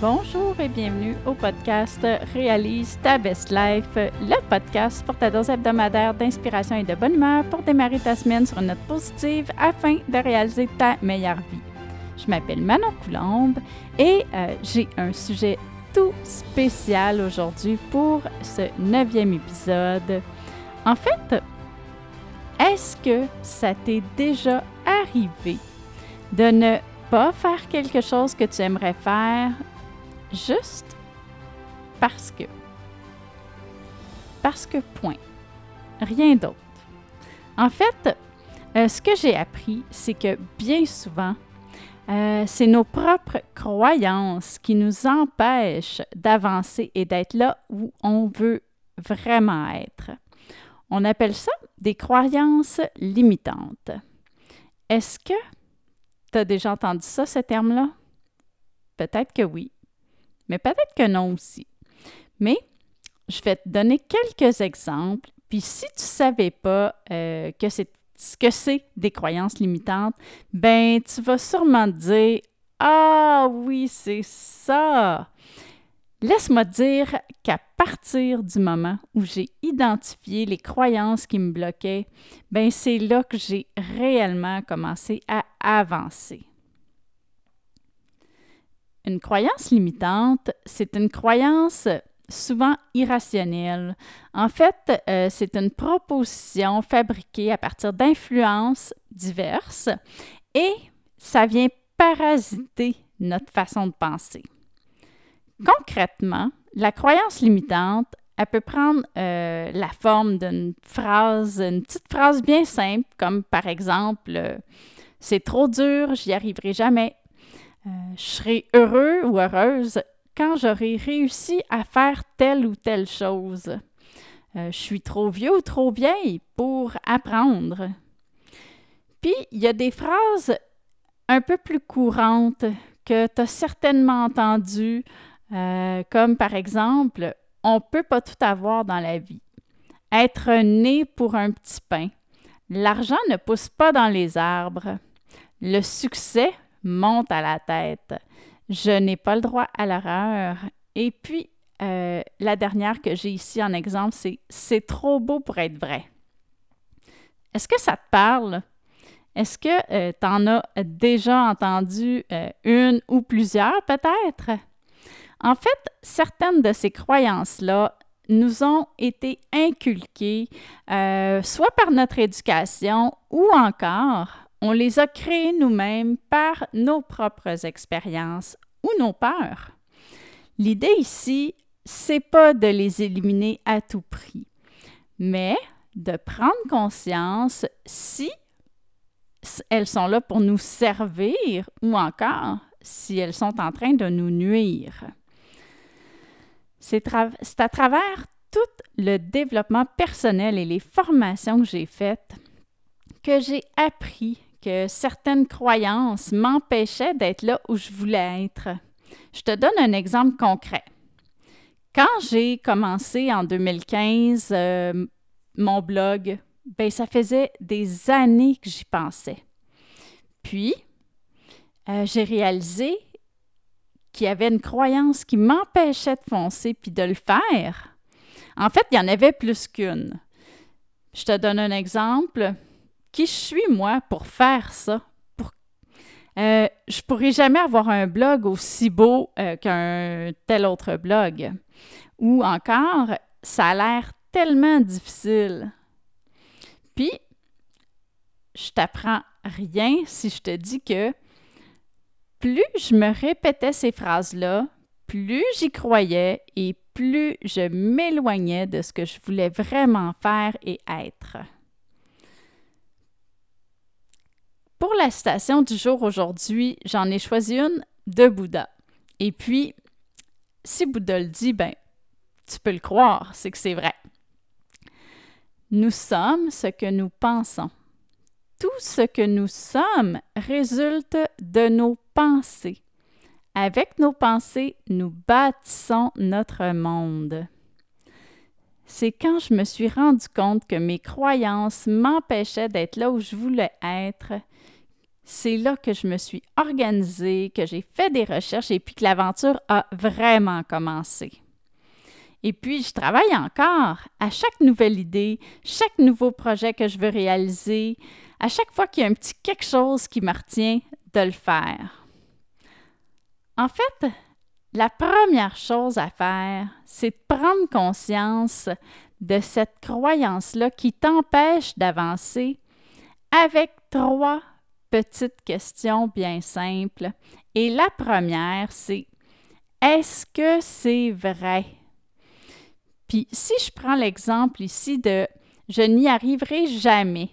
Bonjour et bienvenue au podcast Réalise ta best life, le podcast pour ta dose hebdomadaire d'inspiration et de bonne humeur pour démarrer ta semaine sur une note positive afin de réaliser ta meilleure vie. Je m'appelle Manon Coulombe et euh, j'ai un sujet tout spécial aujourd'hui pour ce neuvième épisode. En fait, est-ce que ça t'est déjà arrivé de ne pas faire quelque chose que tu aimerais faire juste parce que. Parce que point. Rien d'autre. En fait, euh, ce que j'ai appris, c'est que bien souvent, euh, c'est nos propres croyances qui nous empêchent d'avancer et d'être là où on veut vraiment être. On appelle ça des croyances limitantes. Est-ce que tu as déjà entendu ça, ce terme-là? Peut-être que oui, mais peut-être que non aussi. Mais je vais te donner quelques exemples, puis si tu ne savais pas euh, que c'est ce que c'est des croyances limitantes, ben tu vas sûrement te dire Ah oui, c'est ça. Laisse-moi dire qu'à partir du moment où j'ai identifié les croyances qui me bloquaient, ben c'est là que j'ai réellement commencé à avancer. Croyance limitante, c'est une croyance souvent irrationnelle. En fait, euh, c'est une proposition fabriquée à partir d'influences diverses et ça vient parasiter notre façon de penser. Concrètement, la croyance limitante, elle peut prendre euh, la forme d'une phrase, une petite phrase bien simple, comme par exemple euh, C'est trop dur, j'y arriverai jamais. Je serai heureux ou heureuse quand j'aurai réussi à faire telle ou telle chose. Euh, je suis trop vieux ou trop vieille pour apprendre. Puis, il y a des phrases un peu plus courantes que tu as certainement entendues, euh, comme par exemple, on ne peut pas tout avoir dans la vie. Être né pour un petit pain. L'argent ne pousse pas dans les arbres. Le succès monte à la tête. Je n'ai pas le droit à l'erreur. Et puis, euh, la dernière que j'ai ici en exemple, c'est C'est trop beau pour être vrai. Est-ce que ça te parle? Est-ce que euh, tu en as déjà entendu euh, une ou plusieurs peut-être? En fait, certaines de ces croyances-là nous ont été inculquées soit par notre éducation ou encore on les a créés nous-mêmes par nos propres expériences ou nos peurs. L'idée ici, c'est pas de les éliminer à tout prix, mais de prendre conscience si elles sont là pour nous servir ou encore si elles sont en train de nous nuire. C'est à travers tout le développement personnel et les formations que j'ai faites que j'ai appris certaines croyances m'empêchaient d'être là où je voulais être. Je te donne un exemple concret. Quand j'ai commencé en 2015 euh, mon blog, ben, ça faisait des années que j'y pensais. Puis, euh, j'ai réalisé qu'il y avait une croyance qui m'empêchait de foncer puis de le faire. En fait, il y en avait plus qu'une. Je te donne un exemple qui je suis, moi, pour faire ça? Pour... Euh, je pourrais jamais avoir un blog aussi beau euh, qu'un tel autre blog. Ou encore, ça a l'air tellement difficile. Puis, je t'apprends rien si je te dis que plus je me répétais ces phrases-là, plus j'y croyais et plus je m'éloignais de ce que je voulais vraiment faire et être. Pour la citation du jour aujourd'hui, j'en ai choisi une de Bouddha. Et puis, si Bouddha le dit, ben, tu peux le croire, c'est que c'est vrai. Nous sommes ce que nous pensons. Tout ce que nous sommes résulte de nos pensées. Avec nos pensées, nous bâtissons notre monde. C'est quand je me suis rendu compte que mes croyances m'empêchaient d'être là où je voulais être c'est là que je me suis organisée, que j'ai fait des recherches et puis que l'aventure a vraiment commencé. Et puis, je travaille encore à chaque nouvelle idée, chaque nouveau projet que je veux réaliser, à chaque fois qu'il y a un petit quelque chose qui me retient de le faire. En fait, la première chose à faire, c'est de prendre conscience de cette croyance-là qui t'empêche d'avancer avec trois petites questions bien simples. Et la première, c'est est-ce que c'est vrai? Puis si je prends l'exemple ici de je n'y arriverai jamais,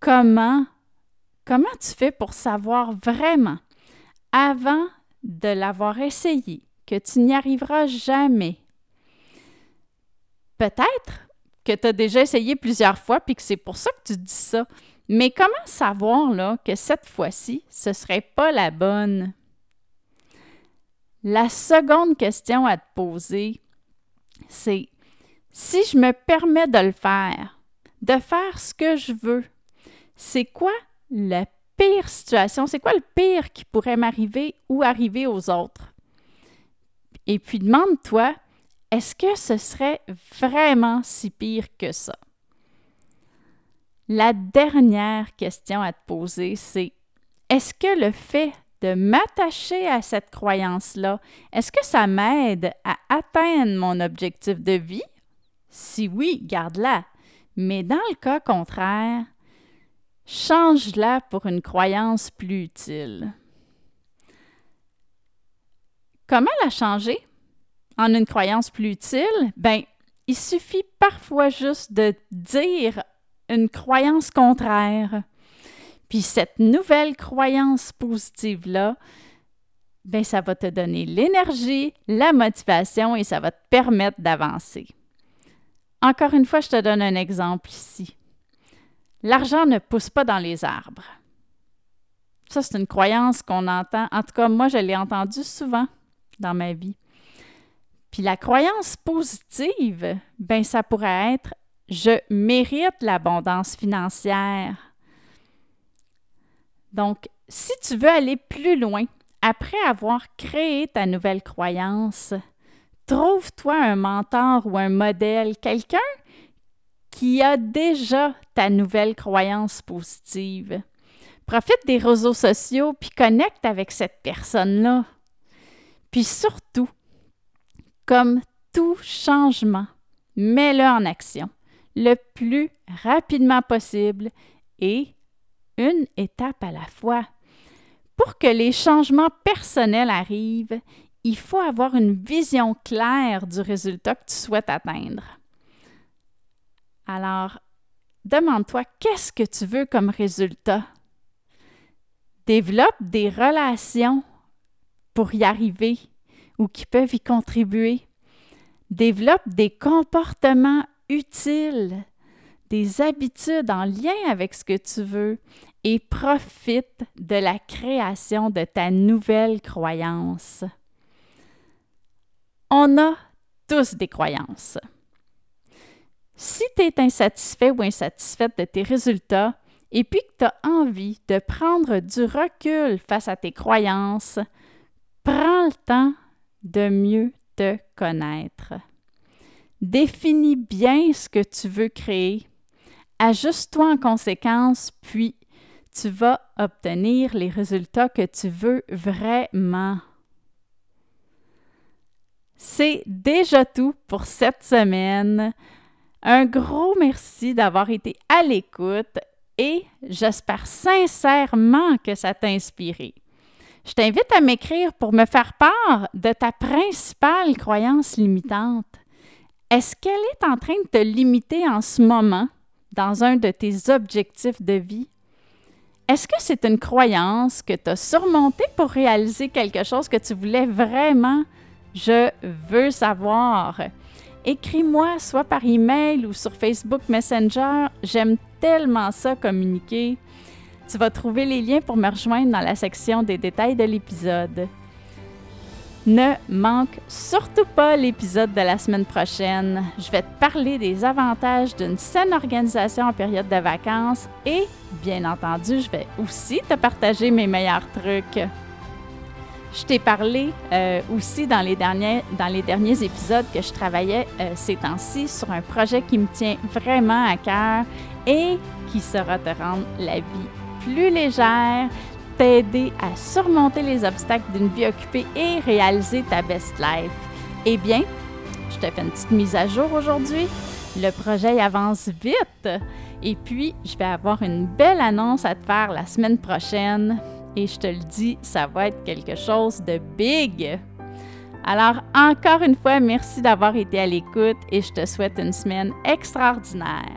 comment, comment tu fais pour savoir vraiment? Avant de l'avoir essayé que tu n'y arriveras jamais? Peut-être que tu as déjà essayé plusieurs fois puis que c'est pour ça que tu dis ça. Mais comment savoir là, que cette fois-ci, ce ne serait pas la bonne? La seconde question à te poser, c'est si je me permets de le faire, de faire ce que je veux, c'est quoi la pire situation, c'est quoi le pire qui pourrait m'arriver ou arriver aux autres? Et puis demande-toi, est-ce que ce serait vraiment si pire que ça? La dernière question à te poser, c'est est-ce que le fait de m'attacher à cette croyance-là, est-ce que ça m'aide à atteindre mon objectif de vie? Si oui, garde-la. Mais dans le cas contraire, change-la pour une croyance plus utile. Comment la changer? En une croyance plus utile? Ben, il suffit parfois juste de dire une croyance contraire. Puis cette nouvelle croyance positive-là, ben ça va te donner l'énergie, la motivation et ça va te permettre d'avancer. Encore une fois, je te donne un exemple ici. L'argent ne pousse pas dans les arbres. Ça, c'est une croyance qu'on entend. En tout cas, moi, je l'ai entendue souvent dans ma vie. Puis la croyance positive, ben ça pourrait être je mérite l'abondance financière. Donc, si tu veux aller plus loin, après avoir créé ta nouvelle croyance, trouve-toi un mentor ou un modèle, quelqu'un qui a déjà ta nouvelle croyance positive. Profite des réseaux sociaux puis connecte avec cette personne-là. Puis surtout, comme tout changement, mets-le en action le plus rapidement possible et une étape à la fois. Pour que les changements personnels arrivent, il faut avoir une vision claire du résultat que tu souhaites atteindre. Alors, demande-toi qu'est-ce que tu veux comme résultat? Développe des relations pour y arriver ou qui peuvent y contribuer. Développe des comportements utiles des habitudes en lien avec ce que tu veux et profite de la création de ta nouvelle croyance. On a tous des croyances. Si tu es insatisfait ou insatisfaite de tes résultats et puis que tu as envie de prendre du recul face à tes croyances, prends le temps de mieux te connaître. Définis bien ce que tu veux créer Ajuste-toi en conséquence, puis tu vas obtenir les résultats que tu veux vraiment. C'est déjà tout pour cette semaine. Un gros merci d'avoir été à l'écoute et j'espère sincèrement que ça t'a inspiré. Je t'invite à m'écrire pour me faire part de ta principale croyance limitante. Est-ce qu'elle est en train de te limiter en ce moment? dans un de tes objectifs de vie? Est-ce que c'est une croyance que tu as surmontée pour réaliser quelque chose que tu voulais vraiment? Je veux savoir. Écris-moi soit par email ou sur Facebook Messenger. J'aime tellement ça communiquer. Tu vas trouver les liens pour me rejoindre dans la section des détails de l'épisode. Ne manque surtout pas l'épisode de la semaine prochaine. Je vais te parler des avantages d'une saine organisation en période de vacances et, bien entendu, je vais aussi te partager mes meilleurs trucs. Je t'ai parlé euh, aussi dans les, derniers, épisodes que je travaillais euh, ces temps-ci sur un projet qui me tient vraiment à cœur et qui sera te rendre la vie plus légère, t'aider à surmonter les obstacles d'une vie occupée et réaliser ta best life. Eh bien, je te fais une petite mise à jour aujourd'hui. Le projet avance vite. Et puis, je vais avoir une belle annonce à te faire la semaine prochaine. Et je te le dis, ça va être quelque chose de big. Alors, encore une fois, merci d'avoir été à l'écoute et je te souhaite une semaine extraordinaire.